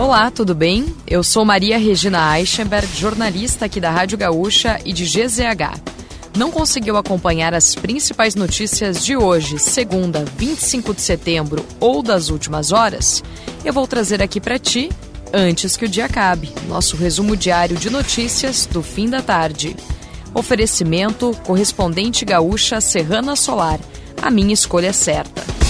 Olá, tudo bem? Eu sou Maria Regina Eichenberg, jornalista aqui da Rádio Gaúcha e de GZH. Não conseguiu acompanhar as principais notícias de hoje, segunda, 25 de setembro ou das últimas horas? Eu vou trazer aqui para ti antes que o dia acabe. Nosso resumo diário de notícias do fim da tarde. Oferecimento correspondente gaúcha Serrana Solar. A minha escolha é certa.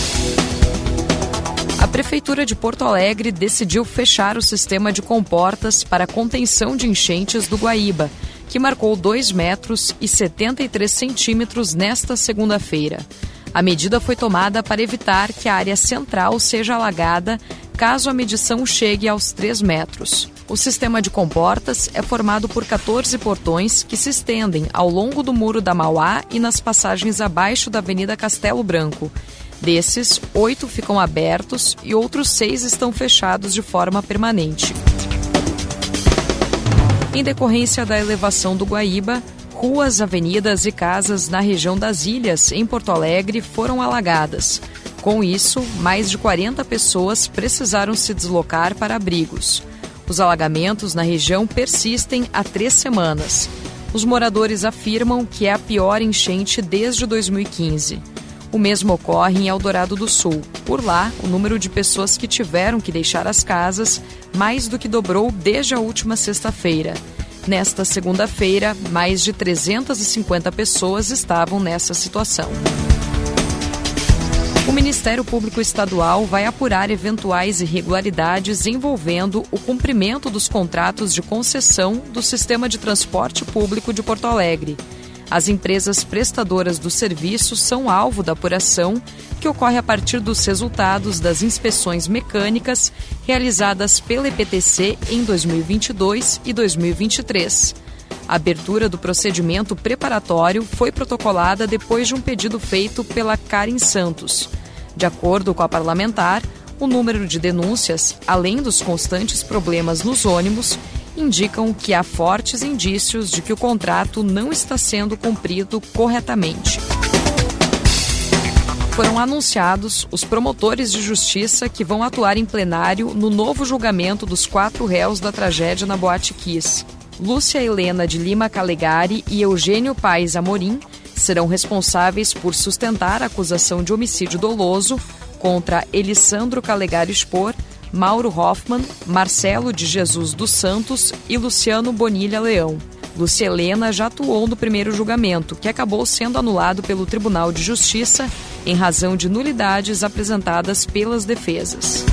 Prefeitura de Porto Alegre decidiu fechar o sistema de comportas para contenção de enchentes do Guaíba, que marcou 2 metros e 73 centímetros nesta segunda-feira. A medida foi tomada para evitar que a área central seja alagada caso a medição chegue aos 3 metros. O sistema de comportas é formado por 14 portões que se estendem ao longo do Muro da Mauá e nas passagens abaixo da Avenida Castelo Branco. Desses, oito ficam abertos e outros seis estão fechados de forma permanente. Em decorrência da elevação do Guaíba, ruas, avenidas e casas na região das ilhas, em Porto Alegre, foram alagadas. Com isso, mais de 40 pessoas precisaram se deslocar para abrigos. Os alagamentos na região persistem há três semanas. Os moradores afirmam que é a pior enchente desde 2015. O mesmo ocorre em Eldorado do Sul. Por lá, o número de pessoas que tiveram que deixar as casas mais do que dobrou desde a última sexta-feira. Nesta segunda-feira, mais de 350 pessoas estavam nessa situação. O Ministério Público Estadual vai apurar eventuais irregularidades envolvendo o cumprimento dos contratos de concessão do sistema de transporte público de Porto Alegre. As empresas prestadoras do serviço são alvo da apuração, que ocorre a partir dos resultados das inspeções mecânicas realizadas pela EPTC em 2022 e 2023. A abertura do procedimento preparatório foi protocolada depois de um pedido feito pela Karen Santos. De acordo com a parlamentar, o número de denúncias, além dos constantes problemas nos ônibus, indicam que há fortes indícios de que o contrato não está sendo cumprido corretamente. Foram anunciados os promotores de justiça que vão atuar em plenário no novo julgamento dos quatro réus da tragédia na Boate Kiss. Lúcia Helena de Lima Calegari e Eugênio Paes Amorim serão responsáveis por sustentar a acusação de homicídio doloso contra Elisandro Calegari Spor, Mauro Hoffman, Marcelo de Jesus dos Santos e Luciano Bonilha Leão. Lúcia Helena já atuou no primeiro julgamento, que acabou sendo anulado pelo Tribunal de Justiça em razão de nulidades apresentadas pelas defesas.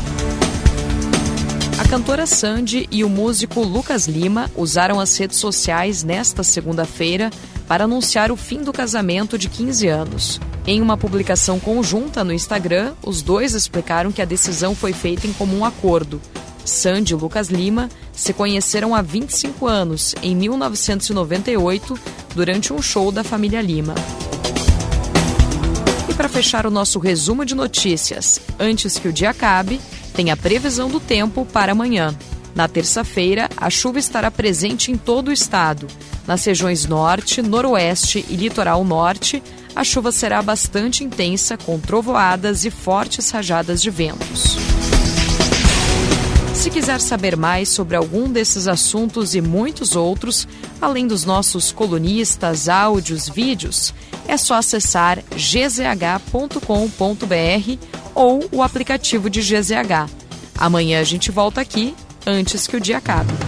A cantora Sandy e o músico Lucas Lima usaram as redes sociais nesta segunda-feira para anunciar o fim do casamento de 15 anos. Em uma publicação conjunta no Instagram, os dois explicaram que a decisão foi feita em comum acordo. Sandy e Lucas Lima se conheceram há 25 anos, em 1998, durante um show da família Lima. E para fechar o nosso resumo de notícias, antes que o dia acabe, tem a previsão do tempo para amanhã. Na terça-feira, a chuva estará presente em todo o estado. Nas regiões norte, noroeste e litoral norte, a chuva será bastante intensa, com trovoadas e fortes rajadas de ventos. Se quiser saber mais sobre algum desses assuntos e muitos outros, além dos nossos colunistas, áudios, vídeos, é só acessar gzh.com.br ou o aplicativo de GZH. Amanhã a gente volta aqui antes que o dia acabe.